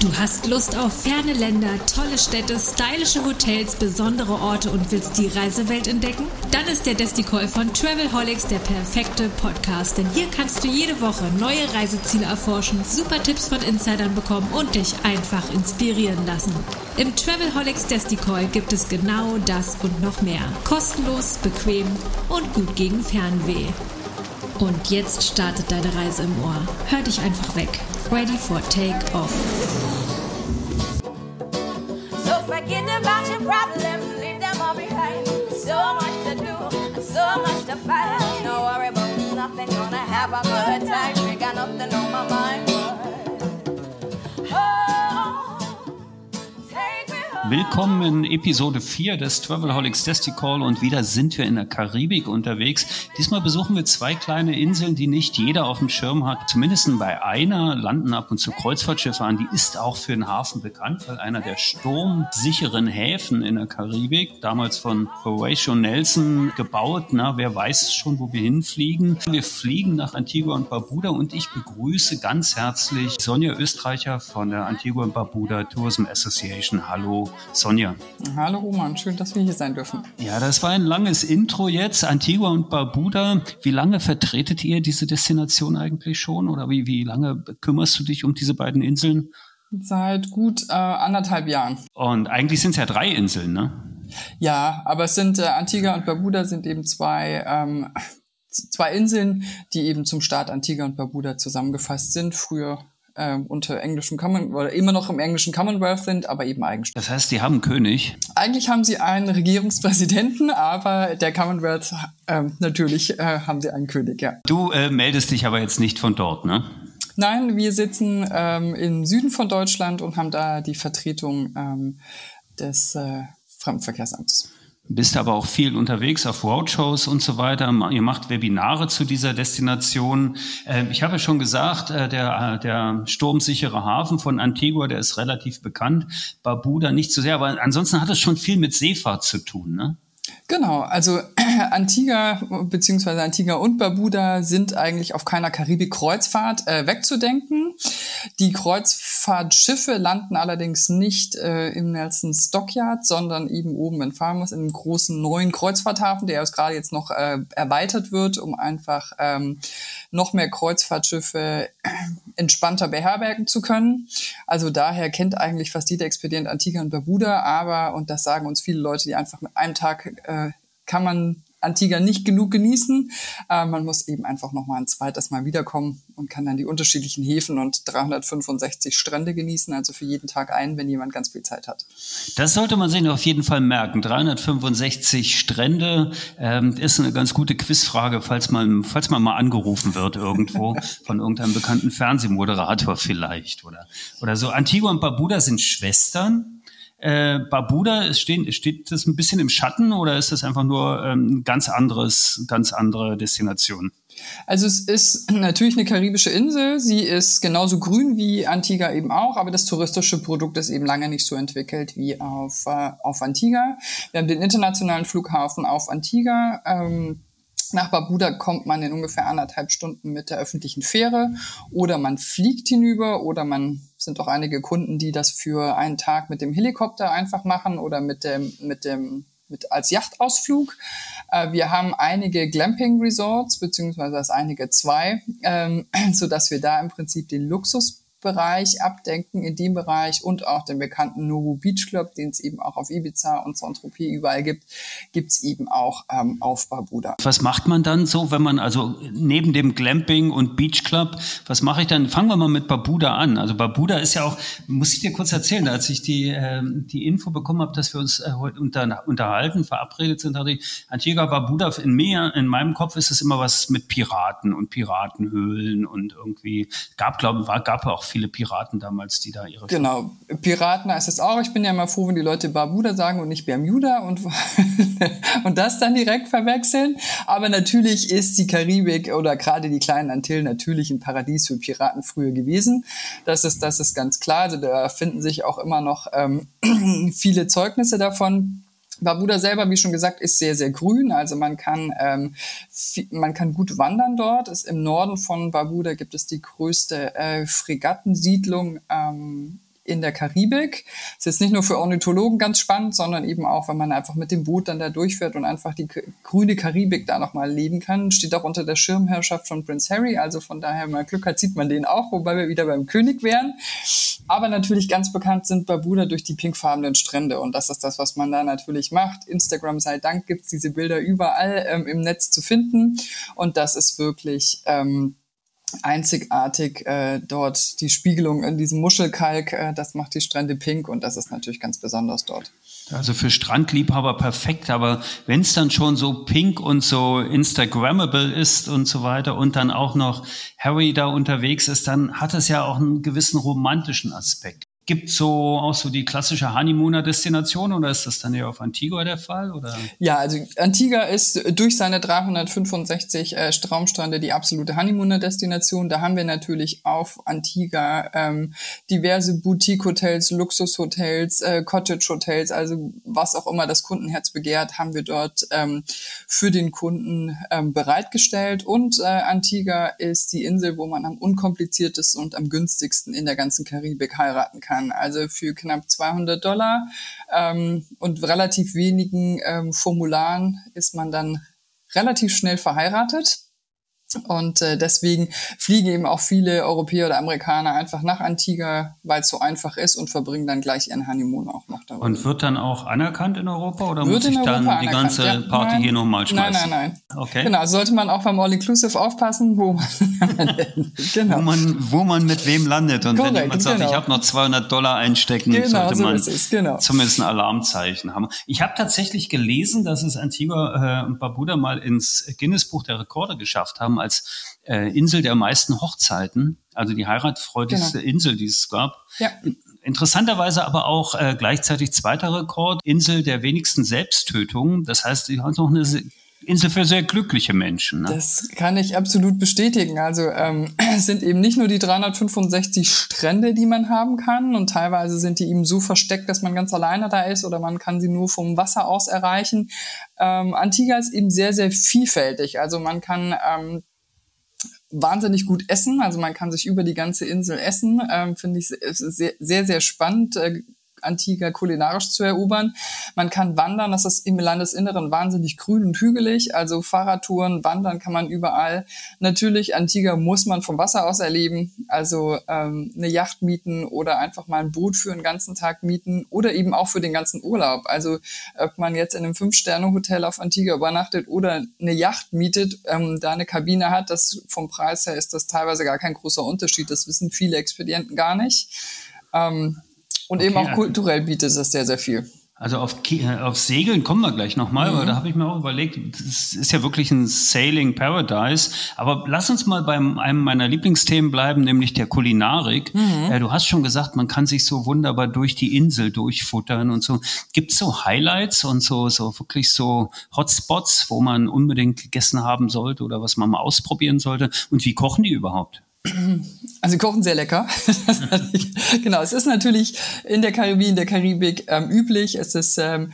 Du hast Lust auf ferne Länder, tolle Städte, stylische Hotels, besondere Orte und willst die Reisewelt entdecken? Dann ist der Desticall von Travelholics der perfekte Podcast, denn hier kannst du jede Woche neue Reiseziele erforschen, super Tipps von Insidern bekommen und dich einfach inspirieren lassen. Im Travelholics Desticall gibt es genau das und noch mehr. Kostenlos, bequem und gut gegen Fernweh. Und jetzt startet deine Reise im Ohr. Hör dich einfach weg. Ready for take off. So forget about your problems, leave them all behind. So much to do and so much to find. No worry about nothing, gonna have a good time. We got nothing on my mind. Willkommen in Episode 4 des Travelholics Desticall und wieder sind wir in der Karibik unterwegs. Diesmal besuchen wir zwei kleine Inseln, die nicht jeder auf dem Schirm hat. Zumindest bei einer landen ab und zu Kreuzfahrtschiffe an. Die ist auch für den Hafen bekannt, weil einer der sturmsicheren Häfen in der Karibik, damals von Horatio Nelson gebaut. Na, wer weiß schon, wo wir hinfliegen. Wir fliegen nach Antigua und Barbuda und ich begrüße ganz herzlich Sonja Österreicher von der Antigua und Barbuda Tourism Association. Hallo Sonja. Hallo Roman, schön, dass wir hier sein dürfen. Ja, das war ein langes Intro jetzt. Antigua und Barbuda. Wie lange vertretet ihr diese Destination eigentlich schon? Oder wie, wie lange kümmerst du dich um diese beiden Inseln? Seit gut äh, anderthalb Jahren. Und eigentlich sind es ja drei Inseln, ne? Ja, aber es sind äh, Antigua und Barbuda sind eben zwei ähm, zwei Inseln, die eben zum Staat Antigua und Barbuda zusammengefasst sind. Früher ähm, unter englischem Common oder immer noch im englischen Commonwealth sind, aber eben eigenständig. Das heißt, die haben einen König. Eigentlich haben sie einen Regierungspräsidenten, aber der Commonwealth ähm, natürlich äh, haben sie einen König, ja. Du äh, meldest dich aber jetzt nicht von dort, ne? Nein, wir sitzen ähm, im Süden von Deutschland und haben da die Vertretung ähm, des äh, Fremdenverkehrsamtes. Bist aber auch viel unterwegs auf Roadshows und so weiter. Ihr macht Webinare zu dieser Destination. Ähm, Ich habe schon gesagt, äh, der, äh, der sturmsichere Hafen von Antigua, der ist relativ bekannt. Barbuda nicht so sehr, aber ansonsten hat es schon viel mit Seefahrt zu tun, ne? Genau, also Antigua beziehungsweise Antigua und Barbuda sind eigentlich auf keiner Karibik-Kreuzfahrt äh, wegzudenken. Die Kreuzfahrtschiffe landen allerdings nicht äh, im Nelson Stockyard, sondern eben oben in Farmers in einem großen neuen Kreuzfahrthafen, der jetzt gerade jetzt noch äh, erweitert wird, um einfach ähm, noch mehr Kreuzfahrtschiffe entspannter beherbergen zu können. Also daher kennt eigentlich fast jeder Expedient Antigua und Barbuda, aber, und das sagen uns viele Leute, die einfach mit einem Tag äh, kann man Antigua nicht genug genießen. Äh, man muss eben einfach noch mal ein zweites Mal wiederkommen und kann dann die unterschiedlichen Häfen und 365 Strände genießen, also für jeden Tag einen, wenn jemand ganz viel Zeit hat. Das sollte man sich auf jeden Fall merken. 365 Strände ähm, ist eine ganz gute Quizfrage, falls man, falls man mal angerufen wird irgendwo von irgendeinem bekannten Fernsehmoderator vielleicht oder, oder so. Antigua und Barbuda sind Schwestern. Äh, Barbuda, stehen, steht das ein bisschen im Schatten oder ist das einfach nur ähm, ganz anderes, ganz andere Destination? Also es ist natürlich eine karibische Insel. Sie ist genauso grün wie Antigua eben auch, aber das touristische Produkt ist eben lange nicht so entwickelt wie auf, äh, auf Antigua. Wir haben den internationalen Flughafen auf Antigua. Ähm, nach Barbuda kommt man in ungefähr anderthalb Stunden mit der öffentlichen Fähre oder man fliegt hinüber oder man sind auch einige Kunden, die das für einen Tag mit dem Helikopter einfach machen oder mit dem, mit dem, mit als Yachtausflug. Äh, wir haben einige Glamping Resorts, beziehungsweise das einige zwei, ähm, so dass wir da im Prinzip den Luxusbereich abdenken in dem Bereich und auch den bekannten Noru Beach Club, den es eben auch auf Ibiza und Saint-Tropez überall gibt, gibt's eben auch ähm, auf Barbuda. Was macht man dann so, wenn man also neben dem Glamping und Beach Club, was mache ich dann? Fangen wir mal mit Barbuda an. Also Barbuda ist ja auch, muss ich dir kurz erzählen, als ich die, ähm, die Info bekommen habe, dass wir uns äh, heute unter, unterhalten, verabredet sind, hatte ich Antigua Barbuda in mir, in meinem Kopf ist es immer was mit Piraten und Piratenhöhlen und irgendwie gab, glaube gab auch viele Piraten damals, die da ihre Genau, Piraten heißt es auch. Ich bin ja immer froh, wenn die Leute Barbuda sagen und nicht Bermuda und, und das dann direkt verwechseln. Aber natürlich ist die Karibik oder gerade die kleinen Antillen natürlich ein Paradies für Piraten früher gewesen. Das ist, das ist ganz klar. Also da finden sich auch immer noch ähm, viele Zeugnisse davon. Barbuda selber, wie schon gesagt, ist sehr, sehr grün. Also man kann, ähm, man kann gut wandern dort. Ist Im Norden von Barbuda gibt es die größte äh, Fregattensiedlung ähm, in der Karibik. Das ist jetzt nicht nur für Ornithologen ganz spannend, sondern eben auch, wenn man einfach mit dem Boot dann da durchfährt und einfach die grüne Karibik da nochmal leben kann. Steht auch unter der Schirmherrschaft von Prince Harry. Also von daher, wenn man Glück hat, sieht man den auch, wobei wir wieder beim König wären. Aber natürlich ganz bekannt sind Barbuda durch die pinkfarbenen Strände. Und das ist das, was man da natürlich macht. Instagram sei Dank gibt's diese Bilder überall ähm, im Netz zu finden. Und das ist wirklich... Ähm, einzigartig äh, dort die Spiegelung in diesem Muschelkalk, äh, das macht die Strände pink und das ist natürlich ganz besonders dort. Also für Strandliebhaber perfekt, aber wenn es dann schon so pink und so Instagrammable ist und so weiter und dann auch noch Harry da unterwegs ist, dann hat es ja auch einen gewissen romantischen Aspekt. Gibt so auch so die klassische Honeymooner-Destination oder ist das dann eher auf Antigua der Fall? Oder? Ja, also Antigua ist durch seine 365 äh, Traumstrände die absolute Honeymooner-Destination. Da haben wir natürlich auf Antigua ähm, diverse Boutique-Hotels, Luxushotels, äh, Cottage-Hotels, also was auch immer das Kundenherz begehrt, haben wir dort ähm, für den Kunden ähm, bereitgestellt. Und äh, Antigua ist die Insel, wo man am unkompliziertesten und am günstigsten in der ganzen Karibik heiraten kann kann. Also für knapp 200 Dollar ähm, und relativ wenigen ähm, Formularen ist man dann relativ schnell verheiratet. Und äh, deswegen fliegen eben auch viele Europäer oder Amerikaner einfach nach Antigua, weil es so einfach ist und verbringen dann gleich ihren Honeymoon auch noch da. Und wird dann auch anerkannt in Europa oder wird muss ich dann die ganze ja. Party nein. hier nochmal schmeißen? Nein, nein, nein. Okay. Genau, sollte man auch beim All-Inclusive aufpassen, wo man, genau. wo man wo man mit wem landet. Und Korrekt, wenn jemand sagt, genau. ich habe noch 200 Dollar einstecken, genau, sollte man so es, genau. zumindest ein Alarmzeichen haben. Ich habe tatsächlich gelesen, dass es Antigua äh, und Barbuda mal ins Guinness-Buch der Rekorde geschafft haben, als äh, Insel der meisten Hochzeiten, also die heiratsfreudigste genau. Insel, die es gab. Ja. Interessanterweise aber auch äh, gleichzeitig zweiter Rekord, Insel der wenigsten Selbsttötungen. Das heißt, die hat noch eine Insel für sehr glückliche Menschen. Ne? Das kann ich absolut bestätigen. Also ähm, es sind eben nicht nur die 365 Strände, die man haben kann und teilweise sind die eben so versteckt, dass man ganz alleine da ist oder man kann sie nur vom Wasser aus erreichen. Ähm, Antigua ist eben sehr, sehr vielfältig. Also man kann ähm, wahnsinnig gut essen. Also man kann sich über die ganze Insel essen. Ähm, Finde ich sehr, sehr, sehr spannend. Äh, Antigua kulinarisch zu erobern. Man kann wandern, das ist im Landesinneren wahnsinnig grün und hügelig, also Fahrradtouren, wandern kann man überall. Natürlich, Antigua muss man vom Wasser aus erleben, also ähm, eine Yacht mieten oder einfach mal ein Boot für einen ganzen Tag mieten oder eben auch für den ganzen Urlaub. Also ob man jetzt in einem Fünf-Sterne-Hotel auf Antigua übernachtet oder eine Yacht mietet, ähm, da eine Kabine hat, das vom Preis her ist das teilweise gar kein großer Unterschied. Das wissen viele Expedienten gar nicht. Ähm, und okay, eben auch kulturell bietet es sehr, sehr viel. Also auf, äh, auf Segeln kommen wir gleich nochmal, mhm. weil da habe ich mir auch überlegt, das ist ja wirklich ein Sailing Paradise. Aber lass uns mal bei einem meiner Lieblingsthemen bleiben, nämlich der Kulinarik. Mhm. Äh, du hast schon gesagt, man kann sich so wunderbar durch die Insel durchfuttern und so. Gibt es so Highlights und so, so wirklich so Hotspots, wo man unbedingt gegessen haben sollte oder was man mal ausprobieren sollte? Und wie kochen die überhaupt? Also sie kochen sehr lecker. genau, es ist natürlich in der Karibik, in der Karibik ähm, üblich. Es ist ähm,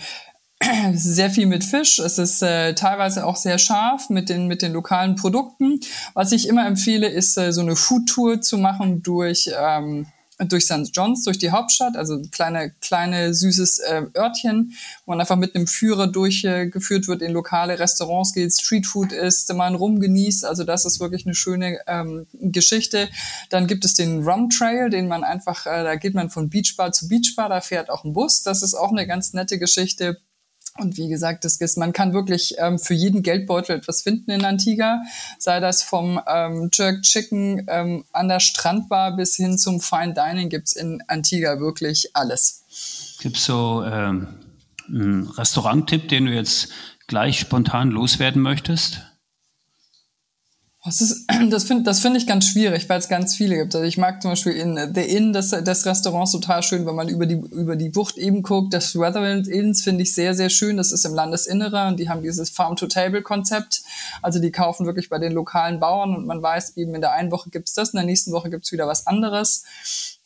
sehr viel mit Fisch. Es ist äh, teilweise auch sehr scharf mit den, mit den lokalen Produkten. Was ich immer empfehle, ist äh, so eine Foodtour zu machen durch ähm, durch St. John's, durch die Hauptstadt, also kleine, kleine süßes äh, Örtchen, wo man einfach mit einem Führer durchgeführt äh, wird, in lokale Restaurants geht, Streetfood isst, man rumgenießt. Also das ist wirklich eine schöne ähm, Geschichte. Dann gibt es den Rum Trail, den man einfach, äh, da geht man von Beachbar zu Beachbar, da fährt auch ein Bus. Das ist auch eine ganz nette Geschichte. Und wie gesagt, das ist, man kann wirklich ähm, für jeden Geldbeutel etwas finden in Antigua, sei das vom ähm, Jerk Chicken ähm, an der Strandbar bis hin zum Fine Dining gibt's in Antigua wirklich alles. Gibt's so ähm, einen Restauranttipp, den du jetzt gleich spontan loswerden möchtest? Das, das finde das find ich ganz schwierig, weil es ganz viele gibt. Also ich mag zum Beispiel in The Inn das, das Restaurant total schön, wenn man über die, über die Bucht eben guckt. Das Weatherland Inns finde ich sehr, sehr schön. Das ist im Landesinnere und die haben dieses Farm-to-Table-Konzept. Also die kaufen wirklich bei den lokalen Bauern und man weiß eben, in der einen Woche gibt's das, in der nächsten Woche gibt's wieder was anderes.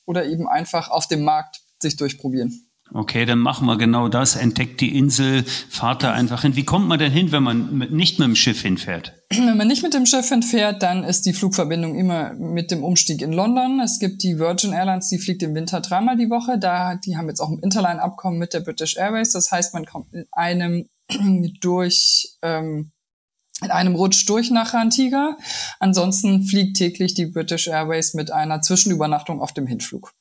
Oder eben einfach auf dem Markt sich durchprobieren. Okay, dann machen wir genau das. Entdeckt die Insel, fahrt da einfach hin. Wie kommt man denn hin, wenn man nicht mit dem Schiff hinfährt? Wenn man nicht mit dem Schiff hinfährt, dann ist die Flugverbindung immer mit dem Umstieg in London. Es gibt die Virgin Airlines, die fliegt im Winter dreimal die Woche. Da, die haben jetzt auch ein Interline-Abkommen mit der British Airways. Das heißt, man kommt in einem durch ähm, in einem Rutsch durch nach Antigua. Ansonsten fliegt täglich die British Airways mit einer Zwischenübernachtung auf dem Hinflug.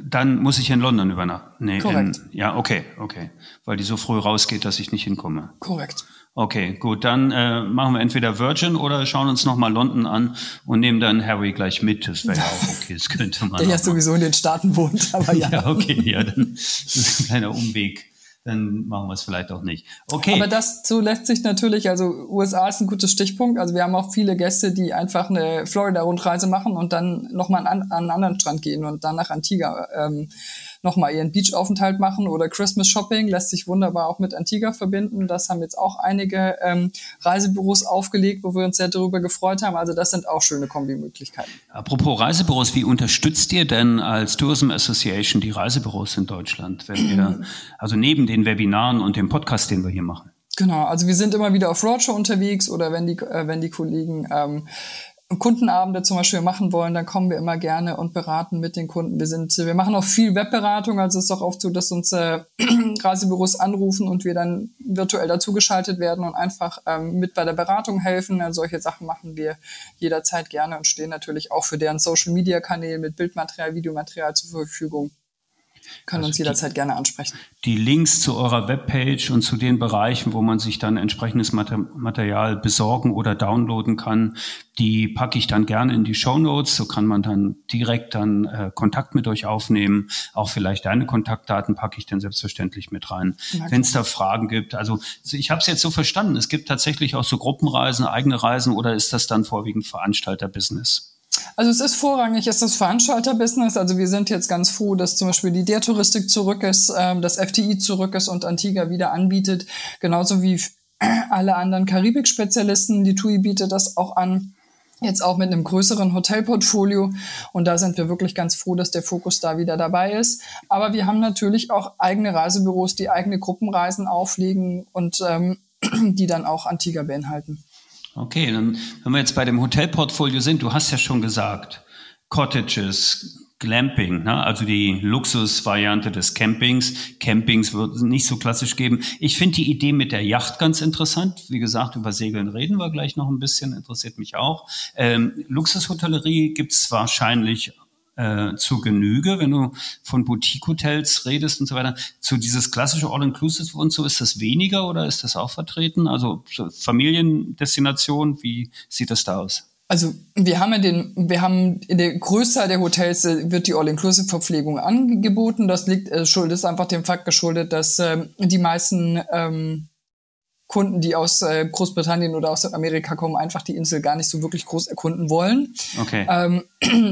Dann muss ich in London übernachten. Nee, Korrekt. In, ja, okay, okay. Weil die so früh rausgeht, dass ich nicht hinkomme. Korrekt. Okay, gut. Dann äh, machen wir entweder Virgin oder schauen uns nochmal London an und nehmen dann Harry gleich mit. Das wäre ja auch okay. Das könnte man. Der ja sowieso in den Staaten wohnt, aber ja. Ja, okay, ja, dann das ist ein kleiner Umweg. Dann machen wir es vielleicht auch nicht. Okay. Aber das so lässt sich natürlich, also USA ist ein gutes Stichpunkt. Also wir haben auch viele Gäste, die einfach eine Florida-Rundreise machen und dann nochmal an, an einen anderen Strand gehen und dann nach Antigua ähm, nochmal ihren Beach-Aufenthalt machen oder Christmas Shopping lässt sich wunderbar auch mit Antigua verbinden. Das haben jetzt auch einige ähm, Reisebüros aufgelegt, wo wir uns sehr darüber gefreut haben. Also das sind auch schöne Kombimöglichkeiten. Apropos Reisebüros, wie unterstützt ihr denn als Tourism Association die Reisebüros in Deutschland, wenn ihr, also neben den Webinaren und dem Podcast, den wir hier machen? Genau, also wir sind immer wieder auf Roadshow unterwegs oder wenn die, äh, wenn die Kollegen ähm, Kundenabende zum Beispiel machen wollen, dann kommen wir immer gerne und beraten mit den Kunden. Wir sind, wir machen auch viel Webberatung, also es ist auch oft so, dass uns äh, Reisebüros anrufen und wir dann virtuell dazugeschaltet werden und einfach ähm, mit bei der Beratung helfen. Also solche Sachen machen wir jederzeit gerne und stehen natürlich auch für deren Social Media Kanäle mit Bildmaterial, Videomaterial zur Verfügung können Also uns die- jederzeit gerne ansprechen. Die Links zu eurer Webpage und zu den Bereichen, wo man sich dann entsprechendes Mater- Material besorgen oder downloaden kann, die packe ich dann gerne in die Show Notes. So kann man dann direkt dann äh, Kontakt mit euch aufnehmen. Auch vielleicht deine Kontaktdaten packe ich dann selbstverständlich mit rein. Wenn es da Fragen gibt. Also ich habe es jetzt so verstanden. Es gibt tatsächlich auch so Gruppenreisen, eigene Reisen oder ist das dann vorwiegend Veranstalterbusiness? Also es ist vorrangig, ist das Veranstalterbusiness. Also wir sind jetzt ganz froh, dass zum Beispiel die der Touristik zurück ist, ähm, das FTI zurück ist und Antigua wieder anbietet. Genauso wie alle anderen Karibik-Spezialisten. Die TUI bietet das auch an. Jetzt auch mit einem größeren Hotelportfolio. Und da sind wir wirklich ganz froh, dass der Fokus da wieder dabei ist. Aber wir haben natürlich auch eigene Reisebüros, die eigene Gruppenreisen auflegen und ähm, die dann auch Antigua beinhalten. Okay, dann, wenn wir jetzt bei dem Hotelportfolio sind, du hast ja schon gesagt, Cottages, Glamping, ne? also die Luxusvariante des Campings. Campings wird es nicht so klassisch geben. Ich finde die Idee mit der Yacht ganz interessant. Wie gesagt, über Segeln reden wir gleich noch ein bisschen, interessiert mich auch. Ähm, Luxushotellerie gibt's wahrscheinlich äh, zu Genüge, wenn du von Boutique-Hotels redest und so weiter. Zu dieses klassische All-Inclusive und so, ist das weniger oder ist das auch vertreten? Also so Familiendestination, wie sieht das da aus? Also wir haben ja den, wir haben in der Größe der Hotels äh, wird die All-Inclusive-Verpflegung angeboten. Das liegt äh, schuld ist einfach dem Fakt geschuldet, dass ähm, die meisten ähm, Kunden, die aus äh, Großbritannien oder aus Amerika kommen, einfach die Insel gar nicht so wirklich groß erkunden wollen. Okay. Ähm,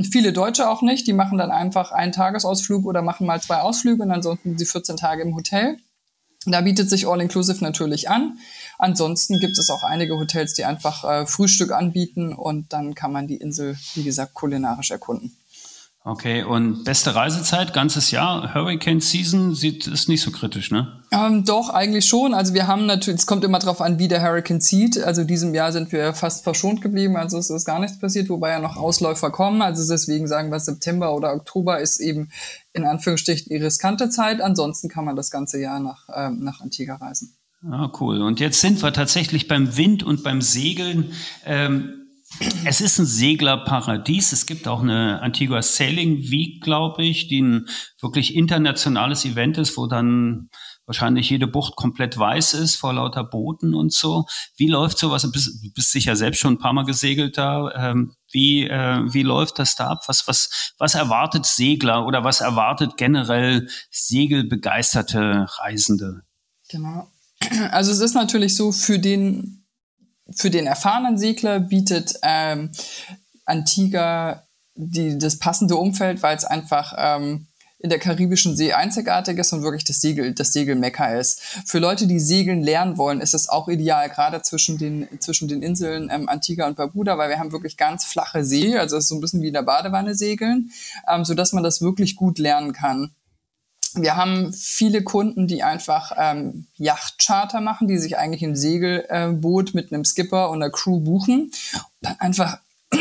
viele Deutsche auch nicht. Die machen dann einfach einen Tagesausflug oder machen mal zwei Ausflüge und ansonsten sind sie 14 Tage im Hotel. Da bietet sich All-Inclusive natürlich an. Ansonsten gibt es auch einige Hotels, die einfach äh, Frühstück anbieten und dann kann man die Insel, wie gesagt, kulinarisch erkunden. Okay, und beste Reisezeit, ganzes Jahr, Hurricane Season, sieht, ist nicht so kritisch, ne? Ähm, doch, eigentlich schon. Also wir haben natürlich, es kommt immer darauf an, wie der Hurricane zieht. Also diesem Jahr sind wir fast verschont geblieben, also es ist gar nichts passiert, wobei ja noch Ausläufer kommen. Also deswegen sagen wir, September oder Oktober ist eben in Anführungsstrichen die riskante Zeit. Ansonsten kann man das ganze Jahr nach, ähm, nach Antigua reisen. Ah, cool. Und jetzt sind wir tatsächlich beim Wind und beim Segeln. Ähm, es ist ein Seglerparadies. Es gibt auch eine Antigua Sailing Week, glaube ich, die ein wirklich internationales Event ist, wo dann wahrscheinlich jede Bucht komplett weiß ist vor lauter Booten und so. Wie läuft sowas? Du bist, bist sicher selbst schon ein paar Mal gesegelt da. Ähm, wie, äh, wie läuft das da ab? Was, was, was erwartet Segler oder was erwartet generell segelbegeisterte Reisende? Genau. Also es ist natürlich so, für den, für den erfahrenen Segler bietet ähm, Antigua die, das passende Umfeld, weil es einfach ähm, in der karibischen See einzigartig ist und wirklich das Segel, das Segelmecker ist. Für Leute, die segeln lernen wollen, ist es auch ideal, gerade zwischen den, zwischen den Inseln ähm, Antigua und Barbuda, weil wir haben wirklich ganz flache See, also es ist so ein bisschen wie in der Badewanne segeln, ähm, sodass man das wirklich gut lernen kann. Wir haben viele Kunden, die einfach ähm, Yachtcharter machen, die sich eigentlich ein Segelboot äh, mit einem Skipper und einer Crew buchen und dann einfach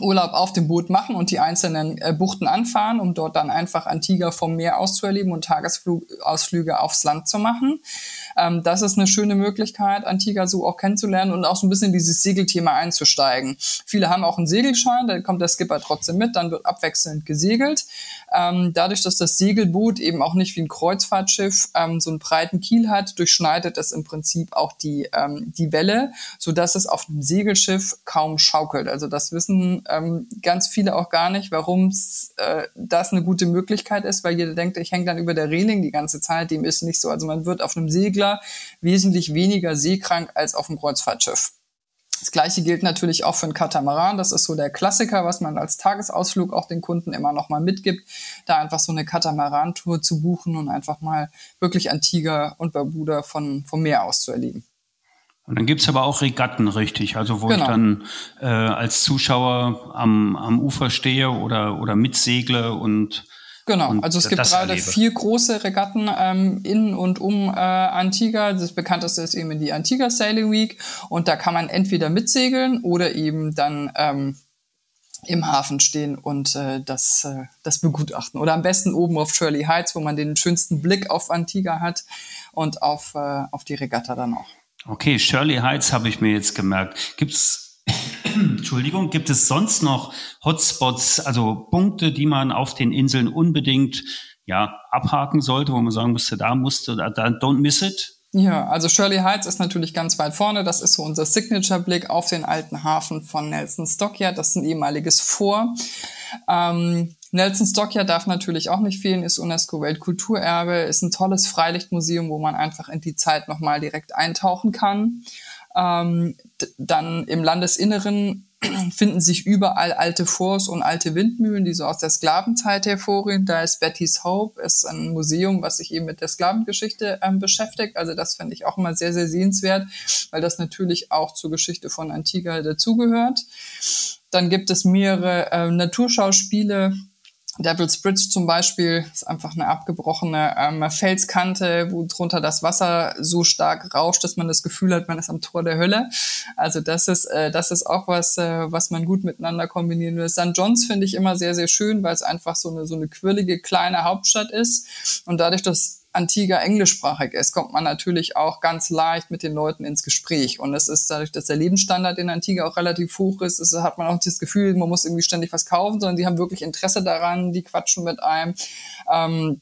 Urlaub auf dem Boot machen und die einzelnen äh, Buchten anfahren, um dort dann einfach Antigua vom Meer aus zu erleben und Tagesausflüge aufs Land zu machen. Ähm, das ist eine schöne Möglichkeit, Antigua so auch kennenzulernen und auch so ein bisschen dieses Segelthema einzusteigen. Viele haben auch einen Segelschein, da kommt der Skipper trotzdem mit, dann wird abwechselnd gesegelt. Ähm, dadurch, dass das Segelboot eben auch nicht wie ein Kreuzfahrtschiff ähm, so einen breiten Kiel hat, durchschneidet es im Prinzip auch die, ähm, die Welle, so dass es auf einem Segelschiff kaum schaukelt. Also das wissen ähm, ganz viele auch gar nicht, warum äh, das eine gute Möglichkeit ist, weil jeder denkt, ich hänge dann über der Reling die ganze Zeit. Dem ist nicht so. Also man wird auf einem Segler wesentlich weniger seekrank als auf einem Kreuzfahrtschiff. Das gleiche gilt natürlich auch für einen Katamaran. Das ist so der Klassiker, was man als Tagesausflug auch den Kunden immer noch mal mitgibt, da einfach so eine Katamaran-Tour zu buchen und einfach mal wirklich Antigua und Barbuda von, vom Meer aus zu erleben. Und dann gibt's aber auch Regatten, richtig, also wo genau. ich dann äh, als Zuschauer am, am Ufer stehe oder, oder mitsegle und Genau, und also es gibt gerade erlebe. vier große Regatten ähm, in und um äh, Antigua. Das bekannteste ist eben die Antigua Sailing Week und da kann man entweder mitsegeln oder eben dann ähm, im Hafen stehen und äh, das, äh, das begutachten. Oder am besten oben auf Shirley Heights, wo man den schönsten Blick auf Antigua hat und auf, äh, auf die Regatta dann auch. Okay, Shirley Heights habe ich mir jetzt gemerkt. Gibt's Entschuldigung, gibt es sonst noch Hotspots, also Punkte, die man auf den Inseln unbedingt ja abhaken sollte, wo man sagen müsste, da musste, da, da don't miss it? Ja, also Shirley Heights ist natürlich ganz weit vorne. Das ist so unser Signature-Blick auf den alten Hafen von Nelson Stockyard. Das ist ein ehemaliges Vor. Ähm, Nelson Stockyard darf natürlich auch nicht fehlen, ist UNESCO-Weltkulturerbe, ist ein tolles Freilichtmuseum, wo man einfach in die Zeit nochmal direkt eintauchen kann. Ähm, dann im Landesinneren finden sich überall alte Forts und alte Windmühlen, die so aus der Sklavenzeit hervorgehen. Da ist Betty's Hope, ist ein Museum, was sich eben mit der Sklavengeschichte ähm, beschäftigt. Also das finde ich auch immer sehr, sehr sehenswert, weil das natürlich auch zur Geschichte von Antigua dazugehört. Dann gibt es mehrere äh, Naturschauspiele, Devil's Bridge zum Beispiel ist einfach eine abgebrochene ähm, Felskante, wo drunter das Wasser so stark rauscht, dass man das Gefühl hat, man ist am Tor der Hölle. Also das ist, äh, das ist auch was, äh, was man gut miteinander kombinieren will. St. John's finde ich immer sehr, sehr schön, weil es einfach so eine, so eine quirlige kleine Hauptstadt ist. Und dadurch, dass Antigua englischsprachig ist, kommt man natürlich auch ganz leicht mit den Leuten ins Gespräch. Und es ist dadurch, dass der Lebensstandard in Antigua auch relativ hoch ist, ist hat man auch das Gefühl, man muss irgendwie ständig was kaufen, sondern die haben wirklich Interesse daran, die quatschen mit einem. Ähm,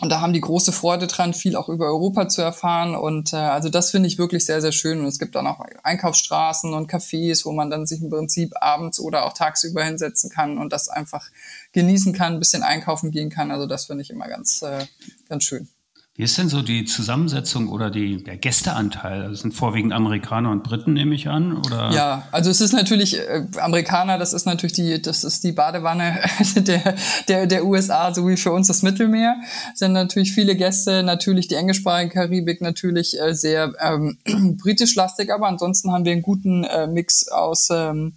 und da haben die große Freude dran, viel auch über Europa zu erfahren. Und äh, also das finde ich wirklich sehr, sehr schön. Und es gibt dann auch Einkaufsstraßen und Cafés, wo man dann sich im Prinzip abends oder auch tagsüber hinsetzen kann und das einfach genießen kann, ein bisschen einkaufen gehen kann. Also das finde ich immer ganz, äh, ganz schön. Wie ist denn so die Zusammensetzung oder die, der Gästeanteil? Das sind vorwiegend Amerikaner und Briten, nehme ich an, oder? Ja, also es ist natürlich, äh, Amerikaner, das ist natürlich die, das ist die Badewanne der, der, der USA, so wie für uns das Mittelmeer. Sind natürlich viele Gäste, natürlich die englischsprachige Karibik, natürlich äh, sehr ähm, britisch-lastig, aber ansonsten haben wir einen guten äh, Mix aus ähm,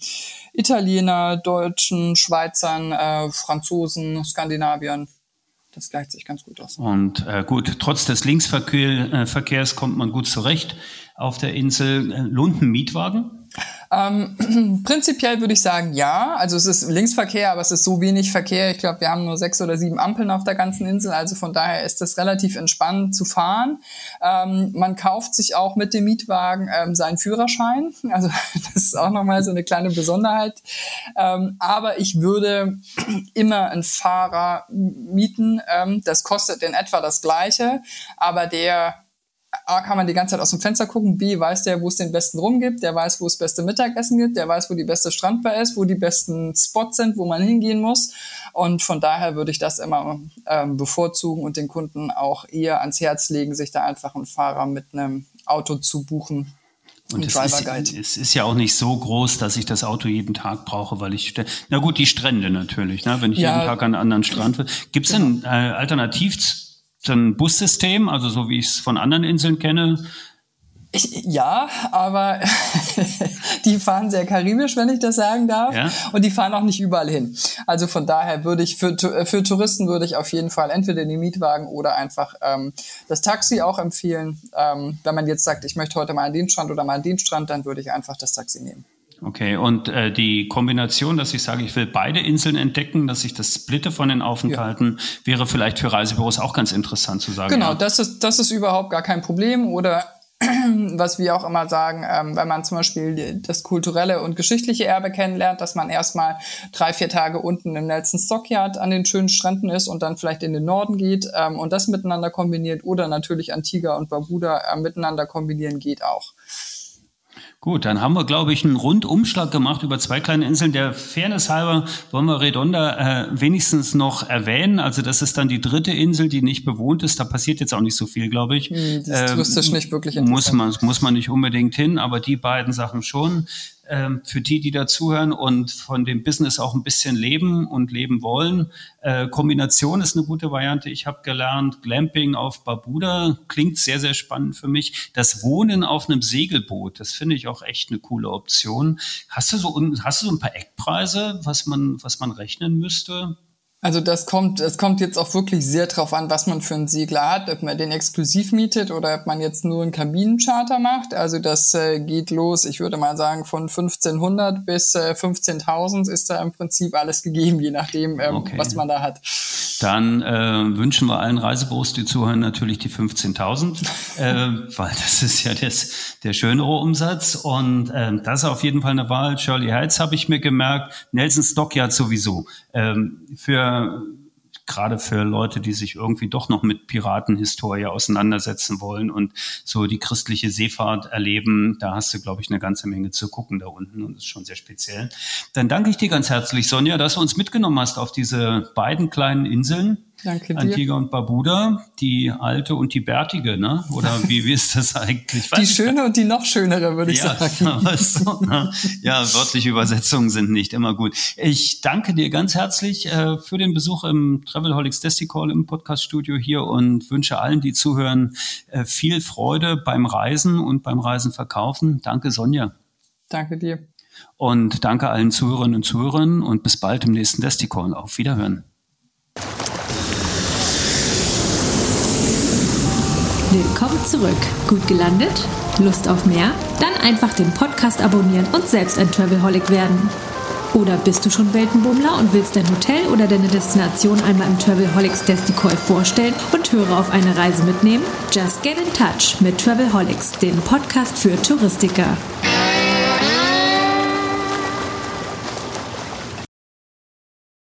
Italiener, Deutschen, Schweizern, äh, Franzosen, Skandinaviern das gleicht sich ganz gut aus. Und äh, gut, trotz des Linksverkehrs äh, kommt man gut zurecht auf der Insel. Äh, lohnt ein Mietwagen? Ähm, prinzipiell würde ich sagen, ja. Also es ist Linksverkehr, aber es ist so wenig Verkehr. Ich glaube, wir haben nur sechs oder sieben Ampeln auf der ganzen Insel. Also von daher ist es relativ entspannt zu fahren. Ähm, man kauft sich auch mit dem Mietwagen ähm, seinen Führerschein. Also das ist auch nochmal so eine kleine Besonderheit. Ähm, aber ich würde immer einen Fahrer mieten. Ähm, das kostet in etwa das Gleiche, aber der A, kann man die ganze Zeit aus dem Fenster gucken, B, weiß der, wo es den besten Rum gibt, der weiß, wo es beste Mittagessen gibt, der weiß, wo die beste Strandbar ist, wo die besten Spots sind, wo man hingehen muss. Und von daher würde ich das immer ähm, bevorzugen und den Kunden auch eher ans Herz legen, sich da einfach einen Fahrer mit einem Auto zu buchen. Und es ist, es ist, ja auch nicht so groß, dass ich das Auto jeden Tag brauche, weil ich, na gut, die Strände natürlich, ne? wenn ich ja, jeden Tag an einen anderen Strand will. Gibt es genau. denn äh, alternativ ein Bussystem, also so wie ich es von anderen Inseln kenne? Ich, ja, aber die fahren sehr karibisch, wenn ich das sagen darf. Ja? Und die fahren auch nicht überall hin. Also von daher würde ich für, für Touristen würde ich auf jeden Fall entweder den Mietwagen oder einfach ähm, das Taxi auch empfehlen. Ähm, wenn man jetzt sagt, ich möchte heute mal an den Strand oder mal an den Strand, dann würde ich einfach das Taxi nehmen. Okay, und äh, die Kombination, dass ich sage, ich will beide Inseln entdecken, dass ich das splitte von den Aufenthalten, ja. wäre vielleicht für Reisebüros auch ganz interessant zu sagen. Genau, ja. das, ist, das ist überhaupt gar kein Problem. Oder was wir auch immer sagen, ähm, wenn man zum Beispiel das kulturelle und geschichtliche Erbe kennenlernt, dass man erstmal drei, vier Tage unten im Nelson Stockyard an den schönen Stränden ist und dann vielleicht in den Norden geht ähm, und das miteinander kombiniert oder natürlich Antigua und Barbuda äh, miteinander kombinieren geht auch. Gut, dann haben wir, glaube ich, einen Rundumschlag gemacht über zwei kleine Inseln. Der Fairness halber wollen wir Redonda äh, wenigstens noch erwähnen. Also das ist dann die dritte Insel, die nicht bewohnt ist. Da passiert jetzt auch nicht so viel, glaube ich. Hm, die ist touristisch ähm, nicht wirklich interessant. Muss man, muss man nicht unbedingt hin, aber die beiden Sachen schon ähm, für die, die dazuhören und von dem Business auch ein bisschen leben und leben wollen. Äh, Kombination ist eine gute Variante. Ich habe gelernt, Glamping auf Barbuda klingt sehr, sehr spannend für mich. Das Wohnen auf einem Segelboot, das finde ich auch echt eine coole Option. Hast du so, hast du so ein paar Eckpreise, was man, was man rechnen müsste? Also das kommt, es kommt jetzt auch wirklich sehr drauf an, was man für einen Segler hat, ob man den exklusiv mietet oder ob man jetzt nur einen Kabinencharter macht. Also das äh, geht los, ich würde mal sagen, von 1500 bis äh, 15.000 ist da im Prinzip alles gegeben, je nachdem, ähm, okay. was man da hat. Dann äh, wünschen wir allen Reisebüros, die zuhören, natürlich die 15.000, äh, weil das ist ja das, der schönere Umsatz. Und äh, das ist auf jeden Fall eine Wahl. Shirley Heights habe ich mir gemerkt, Nelson Stockyard sowieso. Ähm, gerade für Leute, die sich irgendwie doch noch mit Piratenhistorie auseinandersetzen wollen und so die christliche Seefahrt erleben, da hast du, glaube ich, eine ganze Menge zu gucken da unten und das ist schon sehr speziell. Dann danke ich dir ganz herzlich, Sonja, dass du uns mitgenommen hast auf diese beiden kleinen Inseln. Danke dir. Antigua und Barbuda, die alte und die bärtige, ne? Oder wie, wie ist das eigentlich? die schöne und die noch schönere, würde ich ja, sagen. So, ne? Ja, wörtliche Übersetzungen sind nicht immer gut. Ich danke dir ganz herzlich äh, für den Besuch im Travelholics Desticall im Podcaststudio hier und wünsche allen, die zuhören, äh, viel Freude beim Reisen und beim Reisen verkaufen. Danke, Sonja. Danke dir. Und danke allen Zuhörerinnen und Zuhörern und bis bald im nächsten Desticall. Auf Wiederhören. Willkommen zurück. Gut gelandet? Lust auf mehr? Dann einfach den Podcast abonnieren und selbst ein Travelholic werden. Oder bist du schon Weltenbummler und willst dein Hotel oder deine Destination einmal im Travelholics Desticoy vorstellen und Hörer auf eine Reise mitnehmen? Just get in touch mit Travelholics, dem Podcast für Touristiker.